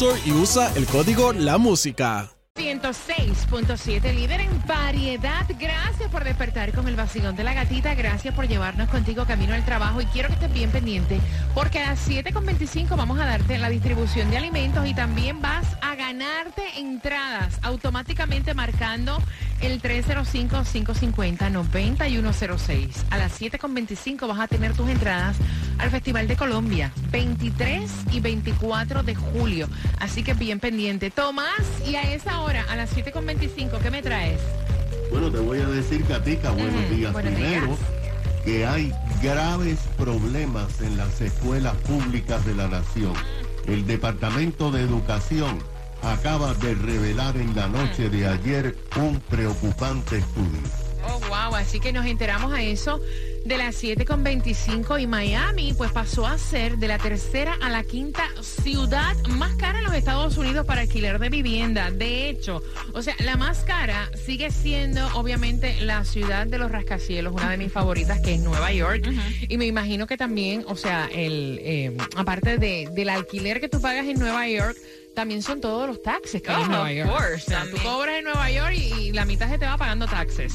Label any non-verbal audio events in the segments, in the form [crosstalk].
Y usa el código La Música. 106.7, líder en variedad. Gracias por despertar con el vacilón de la gatita. Gracias por llevarnos contigo camino al trabajo. Y quiero que estés bien pendiente porque a las 7.25 vamos a darte la distribución de alimentos y también vas a ganarte entradas automáticamente marcando el 305-550-9106. A las 7.25 vas a tener tus entradas al Festival de Colombia, 23 y 24 de julio. Así que bien pendiente. Tomás, y a esa hora, a las 7.25, ¿qué me traes? Bueno, te voy a decir, Katica, buenos Ujú, días. buenos Primero, días. que hay graves problemas en las escuelas públicas de la nación. El Departamento de Educación acaba de revelar en la noche de ayer un preocupante estudio. Oh, wow, así que nos enteramos a eso de las 7.25 y Miami pues pasó a ser de la tercera a la quinta ciudad más cara en los Estados Unidos para alquiler de vivienda. De hecho, o sea, la más cara sigue siendo obviamente la ciudad de los rascacielos, una de mis favoritas que es Nueva York. Y me imagino que también, o sea, el eh, aparte de, del alquiler que tú pagas en Nueva York, también son todos los taxes que hay en Oh, Nueva of York. course, O sea, tú cobras en Nueva York y, y la mitad se te va pagando taxes.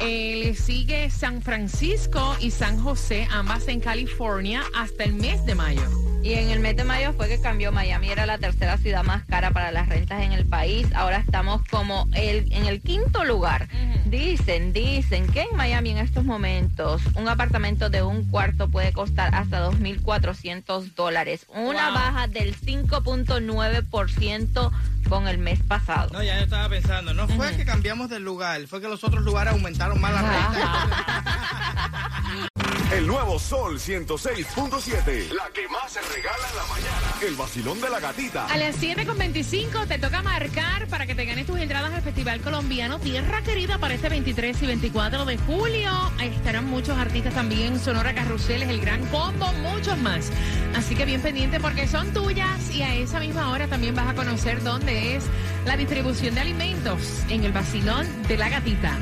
Eh, le sigue San Francisco y San José, ambas en California, hasta el mes de mayo. Y en el mes de mayo fue que cambió. Miami era la tercera ciudad más cara para las rentas en el país. Ahora estamos como el, en el quinto lugar. Dicen, dicen que en Miami en estos momentos un apartamento de un cuarto puede costar hasta 2.400 dólares. Una Wow. baja del 5.9% con el mes pasado. No, ya yo estaba pensando, no fue que cambiamos de lugar, fue que los otros lugares aumentaron más la renta. [laughs] El nuevo Sol 106.7. La que más se regala en la mañana. El vacilón de la gatita. A las 7.25 te toca marcar para que te ganes tus entradas al Festival Colombiano Tierra Querida para este 23 y 24 de julio. Ahí estarán muchos artistas también, Sonora Carruseles, El Gran Combo, muchos más. Así que bien pendiente porque son tuyas y a esa misma hora también vas a conocer dónde es la distribución de alimentos en el vacilón de la gatita.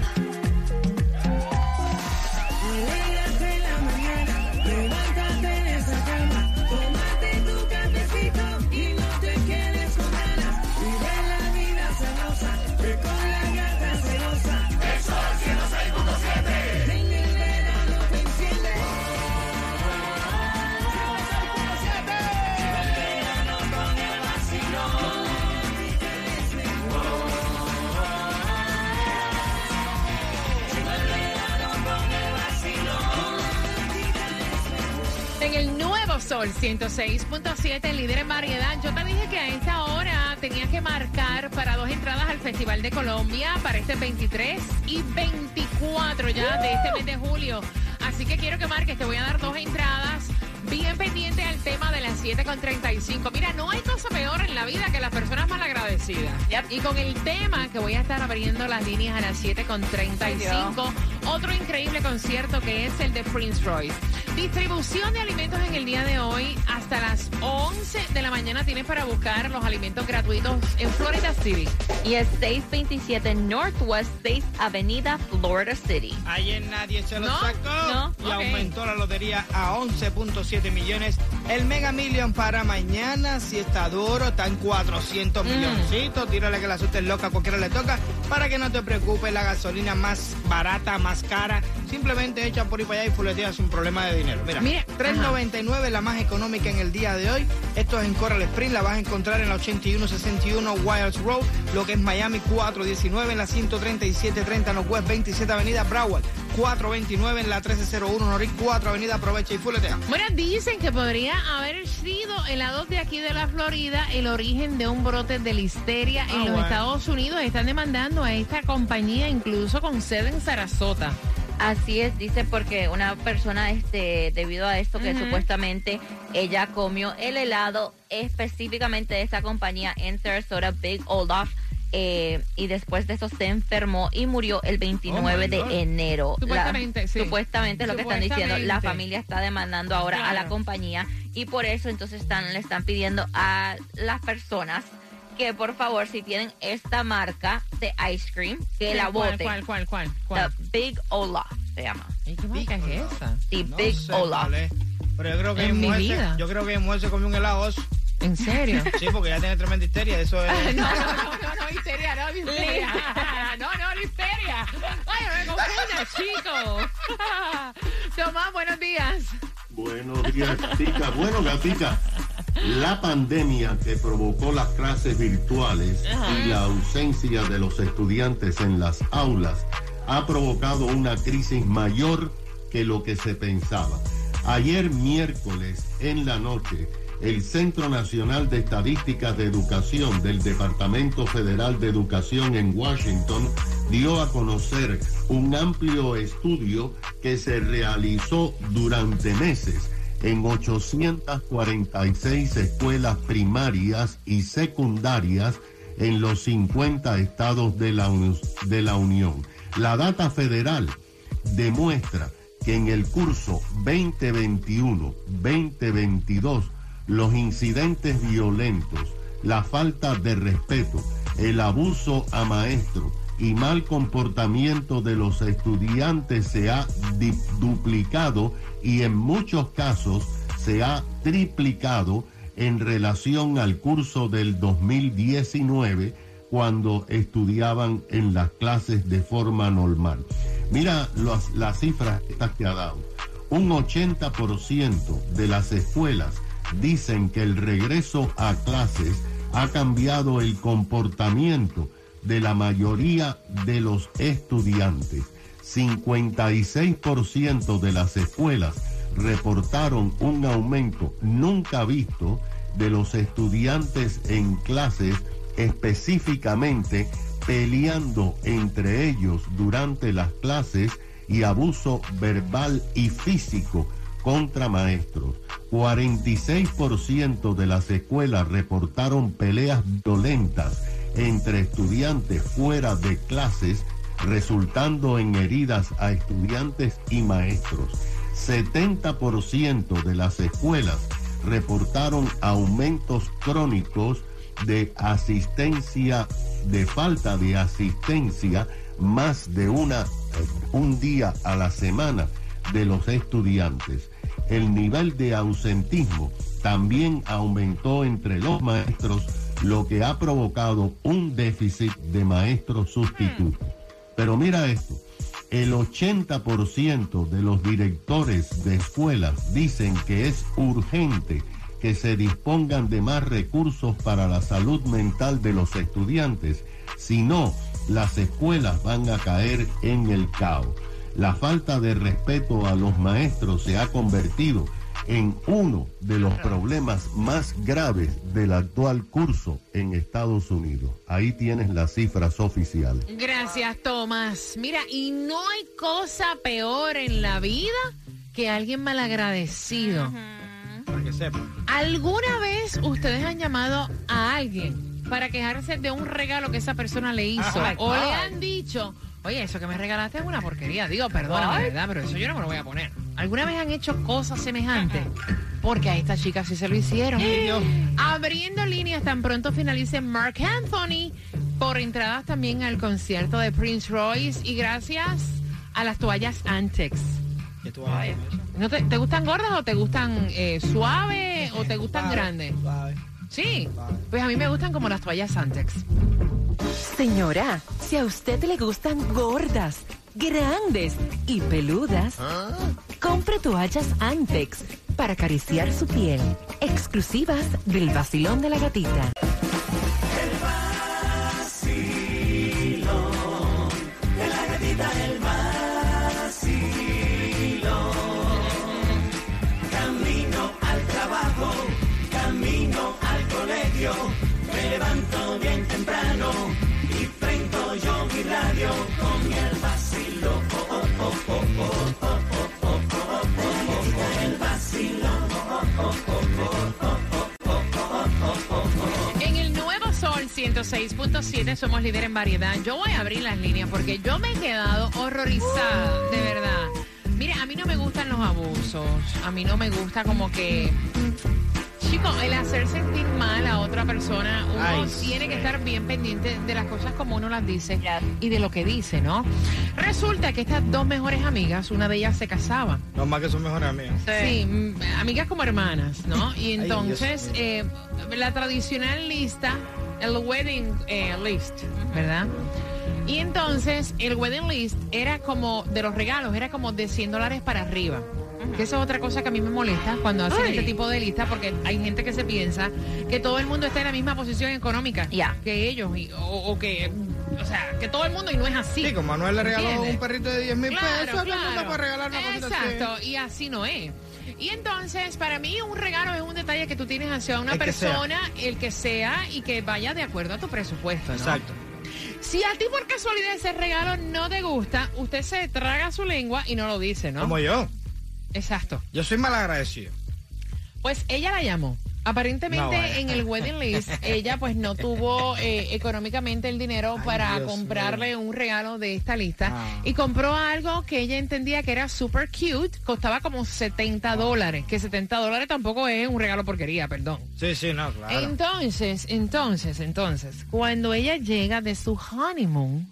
Nuevo Sol 106.7, líder en variedad. Yo te dije que a esta hora tenías que marcar para dos entradas al Festival de Colombia para este 23 y 24 ya de este mes de julio. Así que quiero que marques, te voy a dar dos entradas. Bien pendiente al tema de las 7.35. Mira, no hay cosa peor en la vida que las personas malagradecidas. Y con el tema que voy a estar abriendo las líneas a las 7.35, otro increíble concierto que es el de Prince Royce. Distribución de alimentos en el día de hoy hasta las 11 de la mañana tienes para buscar los alimentos gratuitos en Florida City. Y es 627 Northwest 6 Avenida, Florida City. Ayer nadie se lo No, sacó no, y aumentó la lotería a 11.7 millones. El Mega Million para mañana, si está duro, está en 400 Mm. milloncitos. Tírale que la suerte es loca, cualquiera le toca. Para que no te preocupes, la gasolina más barata, más cara. Simplemente echa por ahí para allá y fuletea sin problema de dinero. Mira, Mira, 3.99 la más económica en el día de hoy. Esto es en Coral Spring, la vas a encontrar en la 8161 Wilds Road, lo que es Miami 419 en la 13730 Northwest 27 Avenida Broward, 429 en la 1301 Norris 4 Avenida Aprovecha y fuletea. Bueno, dicen que podría haber sido en la 2 de aquí de la Florida el origen de un brote de listeria en Ah, los bueno. Estados Unidos. Están demandando a esta compañía, incluso con sede en Sarasota. Así es, dice porque una persona, este, debido a esto que supuestamente ella comió el helado específicamente de esta compañía en Sarasota, Big Olaf, eh, y después de eso se enfermó y murió el 29 Oh, my de enero. La- Supuestamente, sí. Supuestamente es lo que están diciendo. La familia está demandando ahora a la compañía y por eso entonces están, le están pidiendo a las personas que por favor si tienen esta marca de ice cream que la ¿Cuál, voten. ¿Cuál, cuál, cuál? The cuál? Big Olaf se llama. ¿Y qué marca es esa? The No Big Olaf. Pero yo creo que En mi mujer, vida. se, yo creo que mujer se comió un helado. ¿En serio? Sí, porque ya tiene tremenda histeria. Eso es. No, no, no, no, histeria, no, histeria. [laughs] No, no, histeria. Ay, me confunda, chico. [laughs] Tomás, buenos días. Buenos días, Gatica. Bueno, Gatica, la pandemia que provocó las clases virtuales y la ausencia de los estudiantes en las aulas ha provocado una crisis mayor que lo que se pensaba. Ayer miércoles en la noche, el Centro Nacional de Estadísticas de Educación del Departamento Federal de Educación en Washington dio a conocer un amplio estudio que se realizó durante meses en 846 escuelas primarias y secundarias en los 50 estados de la, de la Unión. La data federal demuestra que en el curso 2021-2022 los incidentes violentos, la falta de respeto, el abuso a maestros y mal comportamiento de los estudiantes se ha duplicado y en muchos casos se ha triplicado en relación al curso del 2019 cuando estudiaban en las clases de forma normal. Mira las, las cifras que ha dado. Un 80% de las escuelas dicen que el regreso a clases ha cambiado el comportamiento de la mayoría de los estudiantes. 56% de las escuelas reportaron un aumento nunca visto de los estudiantes en clases específicamente peleando entre ellos durante las clases y abuso verbal y físico contra maestros. 46% de las escuelas reportaron peleas violentas entre estudiantes fuera de clases, resultando en heridas a estudiantes y maestros. 70% de las escuelas reportaron aumentos crónicos de asistencia, de falta de asistencia, más de una, un día a la semana de los estudiantes. El nivel de ausentismo también aumentó entre los maestros, lo que ha provocado un déficit de maestros sustitutos. Pero mira esto, el 80% de los directores de escuelas dicen que es urgente que se dispongan de más recursos para la salud mental de los estudiantes, si no, las escuelas van a caer en el caos. La falta de respeto a los maestros se ha convertido en uno de los problemas más graves del actual curso en Estados Unidos. Ahí tienes las cifras oficiales. Gracias, Tomás. Mira, y no hay cosa peor en la vida que alguien malagradecido. Para que sepa. ¿Alguna vez ustedes han llamado a alguien para quejarse de un regalo que esa persona le hizo? O le han dicho, oye, eso que me regalaste es una porquería. Digo, perdóname, ¿verdad? Pero eso yo no me lo voy a poner. ¿Alguna vez han hecho cosas semejantes? Porque a esta chica sí se lo hicieron. Abriendo líneas tan pronto finalice Mark Anthony por entradas también al concierto de Prince Royce y gracias a las toallas Antex. Que tú hablas con eso. ¿No te, ¿Te gustan gordas o te gustan eh, suaves o te gustan Suave, grandes? suave. Sí. Suave. Pues a mí me gustan como las toallas Santex. Señora, si a usted le gustan gordas, grandes y peludas, compre toallas Antex para acariciar su piel. Exclusivas del vacilón de la gatita. En el nuevo Sol 106.7 somos líder en variedad. Yo voy a abrir las líneas porque yo me he quedado horrorizada, de verdad. Mire, a mí no me gustan los abusos. A mí no me gusta como que... Chico, el hacer sentir mal a otra persona, uno Ay, tiene que estar bien pendiente de las cosas como uno las dice Yes. y de lo que dice, ¿no? Resulta que estas dos mejores amigas, una de ellas se casaba. Los más que son mejores amigos. Sí, amigas como hermanas, ¿no? Y entonces, eh, la tradicional lista, el wedding eh, list, ¿verdad? Y entonces, el wedding list era como, de los regalos, era como de 100 dólares para arriba. Que eso es otra cosa que a mí me molesta cuando hacen Ay. este tipo de lista, porque hay gente que se piensa que todo el mundo está en la misma posición económica Ya. que ellos, y- o, o que, o sea, que todo el mundo y no es así. Sí, como Manuel le regaló ¿Entiendes? un perrito de 10 mil Claro, pesos, todo el mundo claro. puede regalar una cosita así. Exacto, y así no es. Y entonces, para mí, un regalo es un detalle que tú tienes hacia una El que sea. persona, el que sea, y que vaya de acuerdo a tu presupuesto. ¿no? Exacto. Si a ti por casualidad ese regalo no te gusta, usted se traga su lengua y no lo dice, ¿no? Como yo. Exacto. Yo soy mal agradecido. Pues ella la llamó. Aparentemente No, vaya. en el wedding list [laughs] ella pues no tuvo eh, económicamente el dinero Ay, para Dios comprarle un regalo de esta lista Ah. y compró algo que ella entendía que era super cute, costaba como 70 dólares, que 70 dólares tampoco es un regalo porquería, perdón. Sí, sí, no, claro. Entonces, entonces, entonces, cuando ella llega de su honeymoon,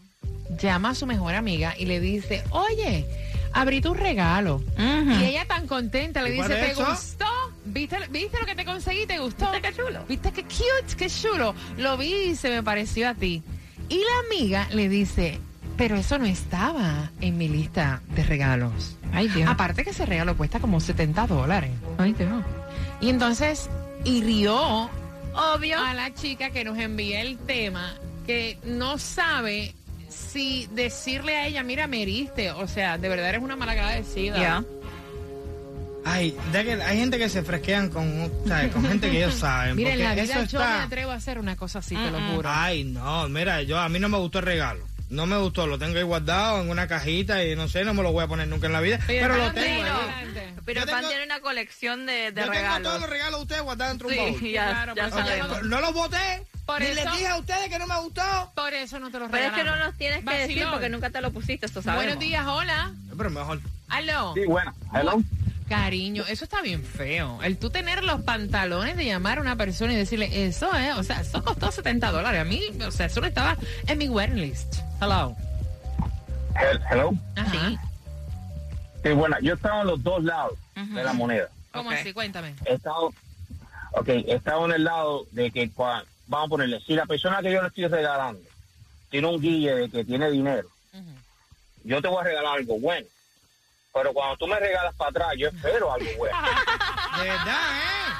llama a su mejor amiga y le dice, oye, abrí tu regalo. Y ella tan contenta le ¿Y cuál dice, ¿te eso? gustó? ¿Viste, ¿Viste lo que te conseguí? ¿Te gustó? ¿Viste qué chulo? ¿Viste qué cute? ¿Qué chulo? Lo vi y se me pareció a ti. Y la amiga le dice, pero eso no estaba en mi lista de regalos. Ay, Dios. Aparte que ese regalo cuesta como 70 dólares. Ay, Dios. Y entonces hirió Obvio. a la chica que nos envía el tema que no sabe si decirle a ella, mira, me heriste. O sea, de verdad eres una malagradecida. Ya. Ay, de que hay gente que se fresquean con, ¿sabes? con [laughs] gente que ellos saben. Mira, en porque la vida eso yo me atrevo a hacer una cosa así, te lo juro. Ay, no, mira, yo a mí no me gustó el regalo. No me gustó, lo tengo ahí guardado en una cajita y no sé, no me lo voy a poner nunca en la vida. Pero, lo tengo ahí. Pero Yo Pan tengo- tiene una colección de, de Yo tengo todos los regalos de ustedes guardados dentro de un baúl. Sí, ya, Claro, ya. No los boté. Por ni eso- les dije a ustedes que no me gustó. Por eso no te lo Pero es que no regalamos. nos tienes que decir porque nunca te lo pusiste, esto sabemos. Buenos días, hola. Pero mejor. Aló. Sí, bueno, hello. Cariño, eso está bien feo. El tú tener los pantalones de llamar a una persona y decirle, eso es, o sea, eso costó 70 dólares. A mí, o sea, eso no estaba en mi wedding list. Hello. Hel- Hello. Ajá. Sí, bueno, yo he estado en los dos lados de la moneda. ¿Cómo así? Cuéntame. He estado, ok, he estado en el lado de que, cua- vamos a ponerle, si la persona que yo le estoy regalando tiene un guille de que tiene dinero, yo te voy a regalar algo bueno. Pero cuando tú me regalas para atrás, yo espero algo bueno. [laughs] De verdad, ¿eh?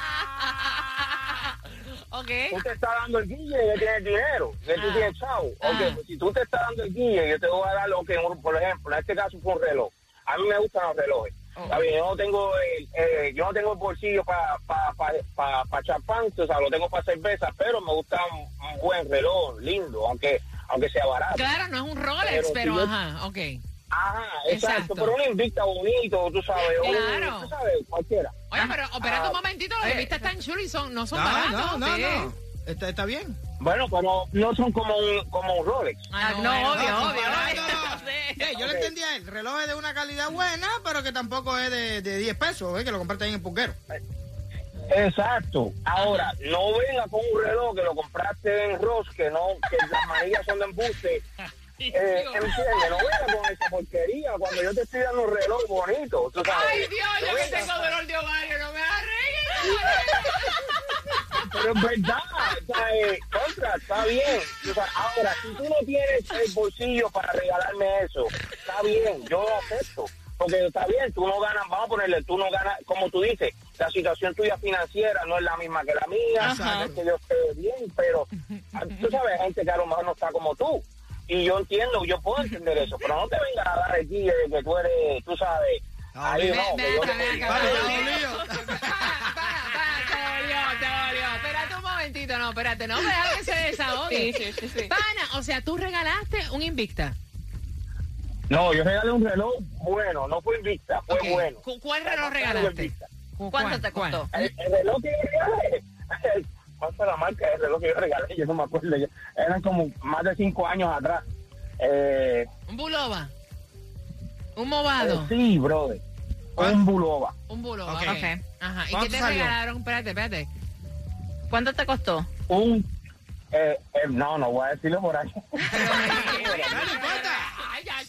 Ok. tú te estás dando el guille y tienes dinero, que tú Ah. tienes chavo. Ah. Ok, pues si tú te estás dando el guille, yo te voy a dar lo que, un- por ejemplo, en este caso fue un reloj. A mí me gustan los relojes. Está bien, yo no tengo el, eh, yo no tengo el bolsillo para pa, pa, pa, pa o sea, lo tengo para cerveza, pero me gusta un, un buen reloj, lindo, aunque aunque sea barato. Claro, no es un Rolex, Pero si pero yo- ajá, ok. Ajá, exacto, Exacto. pero un Invicta bonito, tú sabes, un- Claro. tú sabes, cualquiera. Oye, pero espérate Ah. un momentito, los de vista están chulos y son, no son No, baratos. no, no, no. Está, está bien. Bueno, pero no son como un, como un Rolex. Ah, no, obvio, No, obvio. Sí, [laughs] yo le entendí a él. El reloj es de una calidad buena, pero que tampoco es de, de 10 pesos, ¿eh? que lo compraste ahí en el pulguero. Exacto. Ahora, no venga con un reloj que lo compraste en Ross, que no, que las manillas son de embuste, [laughs] Eh, ¿Entiendes? No venga con esa porquería cuando yo te estoy dando un reloj bonito. ¿tú sabes? Ay, Dios, yo que tengo dolor de ovario, no me arregles. Pero es verdad, o sea, eh, contra, está bien. O sea, ahora, si tú no tienes el bolsillo para regalarme eso, está bien, yo lo acepto. Porque está bien, tú no ganas, vamos a ponerle, tú no ganas, como tú dices, la situación tuya financiera no es la misma que la mía, que yo esté bien, pero ah, tú sabes, hay gente que a lo mejor no está como tú. Y yo entiendo, yo puedo entender eso, pero no te vengas a dar aquí de que tú eres, tú sabes, ahí Ven, no, que yo te- te dolió, te dolió. Espérate un momentito, no, espérate, no, deja que se desahogue. Sí, sí, sí, sí. Pana, o sea, tú regalaste un Invicta. No, yo regalé un reloj bueno, no fue Invicta, fue bueno. ¿Cu- ¿Cuál reloj regalaste? ¿Cuánto te costó? El, el reloj que yo regalé, [laughs] ¿cuál fue la marca del reloj que yo regalé? Yo no me acuerdo. Eran como más de cinco años atrás. Eh, Un Bulova. Un eh, movado. sí, brother. ¿Cuál? Un Bulova. Un Bulova. Ok. ok. Ok. Ajá. ¿Y qué ¿Cuánto te salió? regalaron? Espérate, espérate. ¿Cuánto te costó? Un... Eh, eh, no, no voy a decirlo por ahí.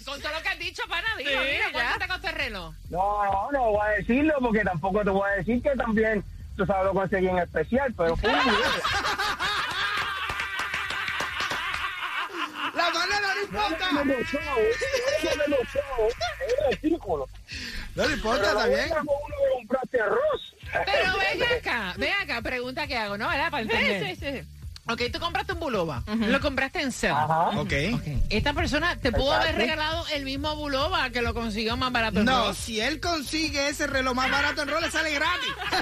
Con todo lo que has dicho, pana, dilo, Sí, ¿cuánto ya. te costó el reloj? No, no, no voy a decirlo porque tampoco te voy a decir que también, tú sabes, lo conseguí en especial, pero fue un. La manera no importa. No me lo show, no me lo show, es ridículo. No le importa, Pero está no bien. venga con uno que compraste arroz. Pero ven acá, ven acá, pregunta que hago, ¿no? ¿Verdad? Para entender. Sí, sí, sí. Ok, tú compraste un Bulova. Lo compraste en Sell. Ajá. Ok. Ok. Esta persona te pudo haber regalado el mismo Bulova que lo consiguió más barato. en No, si él consigue ese reloj más barato en rol, le sale gratis. [laughs]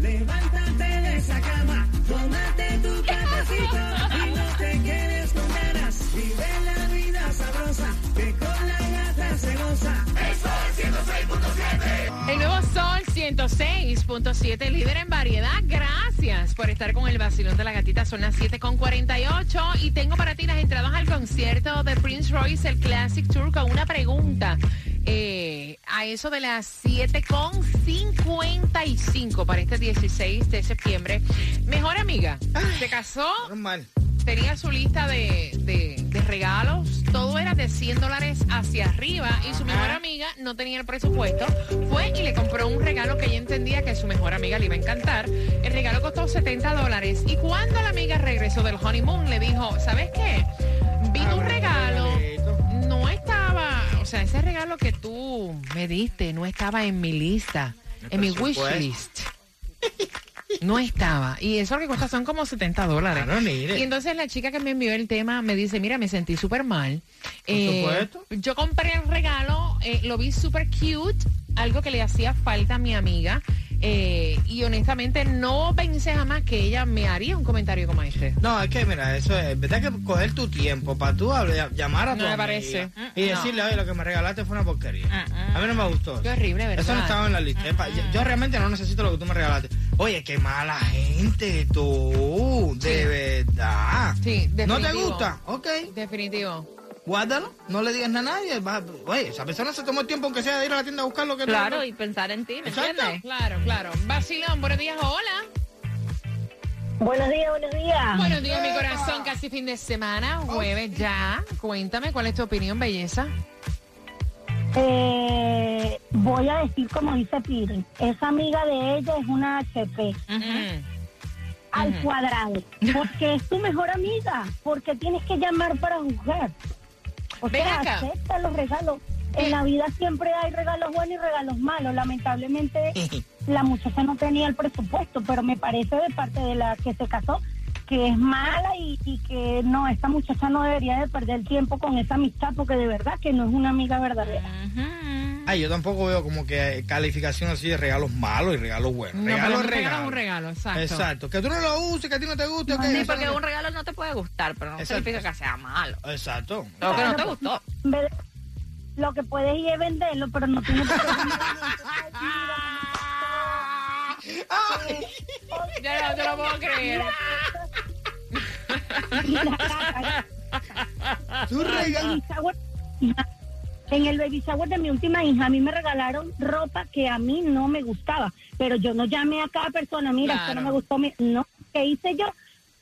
Levántate de esa cama, tómate tu cafecito y no te quedes 106.7, líder en variedad. Gracias por estar con el vacilón de la gatita. Son las 7.48 y tengo para ti las entradas al concierto de Prince Royce, el Classic Tour, con una pregunta. Eh, a eso de las 7.55 para este 16 de septiembre. Mejor amiga, se casó Normal. Tenía su lista de, de- de regalos, todo era de 100 dólares hacia arriba y su mejor amiga no tenía el presupuesto, fue y le compró un regalo que ella entendía que su mejor amiga le iba a encantar. El regalo costó 70 dólares y cuando la amiga regresó del honeymoon le dijo, ¿sabes qué? Vi tu regalo, no estaba, o sea, ese regalo que tú me diste no estaba en mi lista, en mi wish list. [laughs] No estaba. Y eso lo que cuesta son como 70 dólares. Claro, mire. Y entonces la chica que me envió el tema me dice, mira, me sentí súper mal. Eh, supuesto. yo compré el regalo, eh, lo vi súper cute, algo que le hacía falta a mi amiga. eh, y honestamente no pensé jamás que ella me haría un comentario como este. No, es que mira, eso es, verdad que coger tu tiempo para tú hablar- llamar a tu No me amiga parece. y decirle, oye, lo que me regalaste fue una porquería. A mí no me gustó. Qué horrible, ¿verdad? Eso no estaba en la lista. Yo realmente no necesito lo que tú me regalaste. Oye, qué mala gente tú, de verdad. Sí, ¿No te definitivo. gusta? Ok, Definitivo. guárdalo, no le digas nada a nadie. va- oye, esa persona se tomó el tiempo aunque sea de ir a la tienda a buscar lo que tú- Claro, y pensar en ti, ¿me Exacto. entiendes? Claro, claro. Vacilón, buenos días, hola. Buenos días, buenos días. Buenos días, mi corazón. Casi fin de semana, jueves ya. Cuéntame, ¿cuál es tu opinión, belleza? Eh, voy a decir como dice Piri, esa amiga de ella es una HP al cuadrado, porque es tu mejor amiga, porque tienes que llamar para juzgar. O Ven sea, acá. acepta los regalos. En la vida siempre hay regalos buenos y regalos malos. Lamentablemente [laughs] la muchacha no tenía el presupuesto, pero me parece de parte de la que se casó que es mala y, y que no, esta muchacha no debería de perder tiempo con esa amistad porque de verdad que no es una amiga verdadera. Ay, yo tampoco veo como que calificación así de regalos malos y regalos buenos. No, regalo pero es un regalo un regalo, exacto. Exacto. Que tú no lo uses, que a ti no te guste. ok, Sí, eso porque no- un regalo no te puede gustar, pero no Exacto. significa que sea malo. Exacto. Lo que no te gustó. De- Lo que puedes ir es venderlo, pero no tienes por qué [laughs] Ya no te lo puedo creer. Tú En el baby shower- En el baby shower de mi última hija, a mí me regalaron ropa que a mí no me gustaba, pero yo no llamé a cada persona, mira, esto Claro. no me gustó, mi- no, ¿qué hice yo?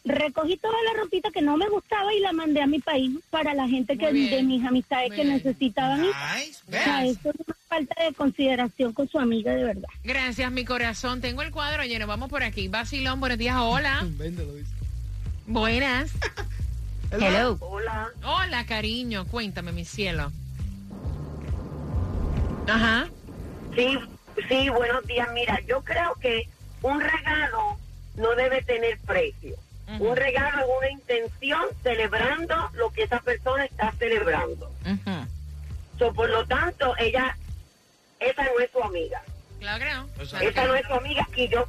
recogí toda la ropita que no me gustaba y la mandé a mi país para la gente que bien. de mis amistades Muy que bien. necesitaban. Nice. O sea, ¿ves? eso es una falta de consideración con su amiga, de verdad. Gracias, mi corazón. Tengo el cuadro lleno. Vamos por aquí. Basilón, buenos días. Hola. [laughs] Véndelo, dice. Buenas. [laughs] Hello. Hola. Hola, cariño. Cuéntame, mi cielo. Ajá. Sí, sí, buenos días. Mira, yo creo que un regalo no debe tener precio. Un regalo es una intención celebrando lo que esa persona está celebrando. Ujú. So, por lo tanto, ella, esa no es su amiga. Claro. Esa no es su amiga y yo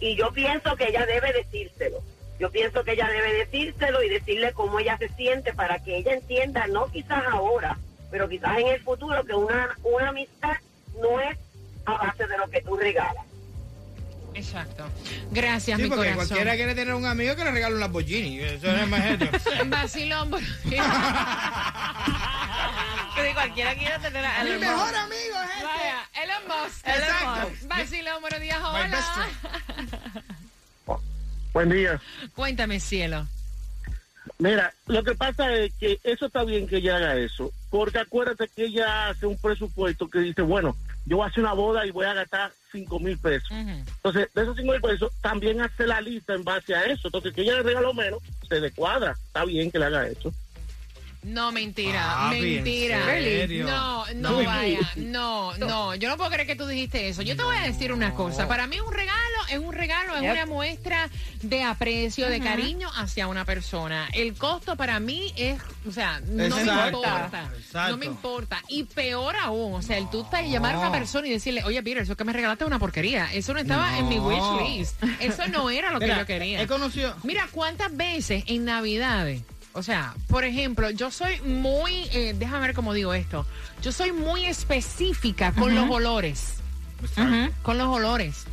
y yo pienso que ella debe decírselo. Yo pienso que ella debe decírselo y decirle cómo ella se siente para que ella entienda, no quizás ahora, pero quizás en el futuro, que una, una amistad no es a base de lo que tú regalas. Exacto. Gracias, Sí, mi porque corazón. cualquiera quiere tener un amigo que le regale un Lamborghini. Eso es más esto. [laughs] Vacilón, [laughs] cualquiera quiere tener a Mi Elon mejor Musk. amigo es este. Vaya, Elon Musk. Exacto. Vacilón, buenos días. My best Hola. [laughs] Buen día. Cuéntame, cielo. Mira, lo que pasa es que eso está bien que ella haga eso, porque acuérdate que ella hace un presupuesto que dice, bueno, yo voy a hacer una boda y voy a gastar cinco mil pesos. Entonces, de esos cinco mil pesos, también hace la lista en base a eso. Entonces, que ella le regaló menos, se descuadra. Está bien que le haga eso. No, mentira, Papi, ¿en mentira. serio? No, no No. vaya, no, no, yo no puedo creer que tú dijiste eso. Yo te voy a decir una cosa, para mí un regalo es un regalo, es Yep. una muestra de aprecio, de cariño hacia una persona. El costo para mí es, o sea, no me Exacto. importa, Exacto. no me importa. Y peor aún, o sea, el tú estás llamar a una persona y decirle, oye, Peter, eso que me regalaste es una porquería. Eso no estaba en mi wish list. Eso no era lo que Mira, yo quería. He conocido. Mira, ¿cuántas veces en Navidades? O sea, por ejemplo, yo soy muy, eh, déjame ver cómo digo esto, yo soy muy específica con los olores, con los olores.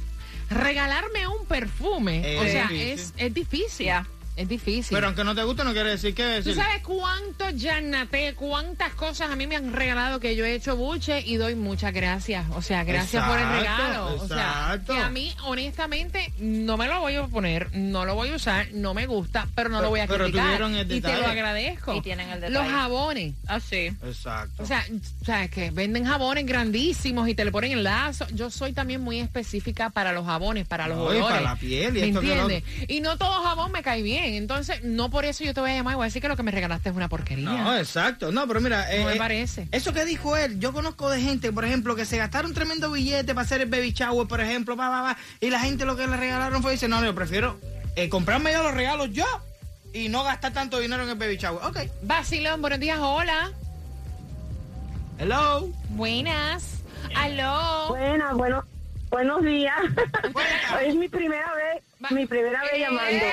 Regalarme un perfume, o sea, difícil. es, es difícil. Es difícil. Pero aunque no te guste, no quiere decir que... ¿Tú sabes cuánto Janate, cuántas cosas a mí me han regalado que yo he hecho buche y doy muchas gracias? O sea, gracias por el Exacto, regalo. O sea, exacto. que a mí, honestamente, no me lo voy a poner, no lo voy a usar, no me gusta, pero no Pero- lo voy a pero criticar. tuvieron el y te lo agradezco. Y tienen el Los detalle. jabones. Ah, sí. Exacto. O sea, ¿sabes que Venden jabones grandísimos y te le ponen el lazo. Yo soy también muy específica para los jabones, para los No, y olores. para la piel y ¿Me esto que lo entiendes? Y no todo jabón me cae bien. Entonces, no por eso yo te voy a llamar y voy a decir que lo que me regalaste es una porquería. No, exacto. No, pero mira... No me eh, parece. Eso que dijo él, yo conozco de gente, por ejemplo, que se gastaron tremendo billete para hacer el baby shower, por ejemplo, va, va, va, y la gente lo que le regalaron fue, dice, no, yo prefiero eh, comprarme yo los regalos yo y no gastar tanto dinero en el baby shower. Ok. Vacilón, buenos días, hola. Hello. Buenas. Aló. Buenas, bueno, buenos días. [laughs] es mi primera vez, Va- mi primera vez ¡Eh! llamando.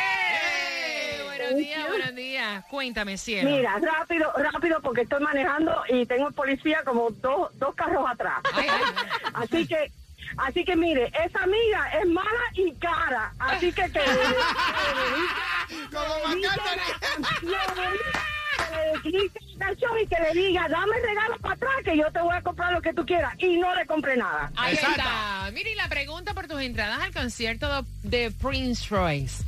Buenos días, buenos días. Cuéntame, cielo. Mira, rápido, rápido, porque estoy manejando y tengo policía como dos, dos carros atrás. Ay, ay, ay. [laughs] Así que, así que mire, esa amiga es mala y cara. Así que que, Como y que le diga, dame regalo para atrás que yo te voy a comprar lo que tú quieras. Y no le compré nada. Ahí Exacto. está. Mire, y la pregunta por tus entradas al concierto de Prince Royce.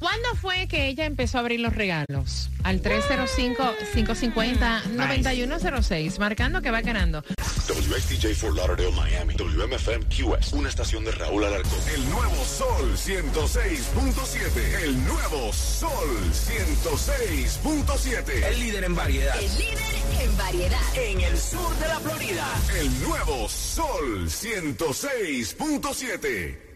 ¿Cuándo fue que ella empezó a abrir los regalos? Al 305-550-9106, marcando que va ganando. WXTJ for Lauderdale, Miami. WMFM QS. Una estación de Raúl Alarcón. El nuevo Sol 106.7. El nuevo Sol 106.7. El líder en variedad. El líder en variedad. En el sur de la Florida. El nuevo Sol 106.7.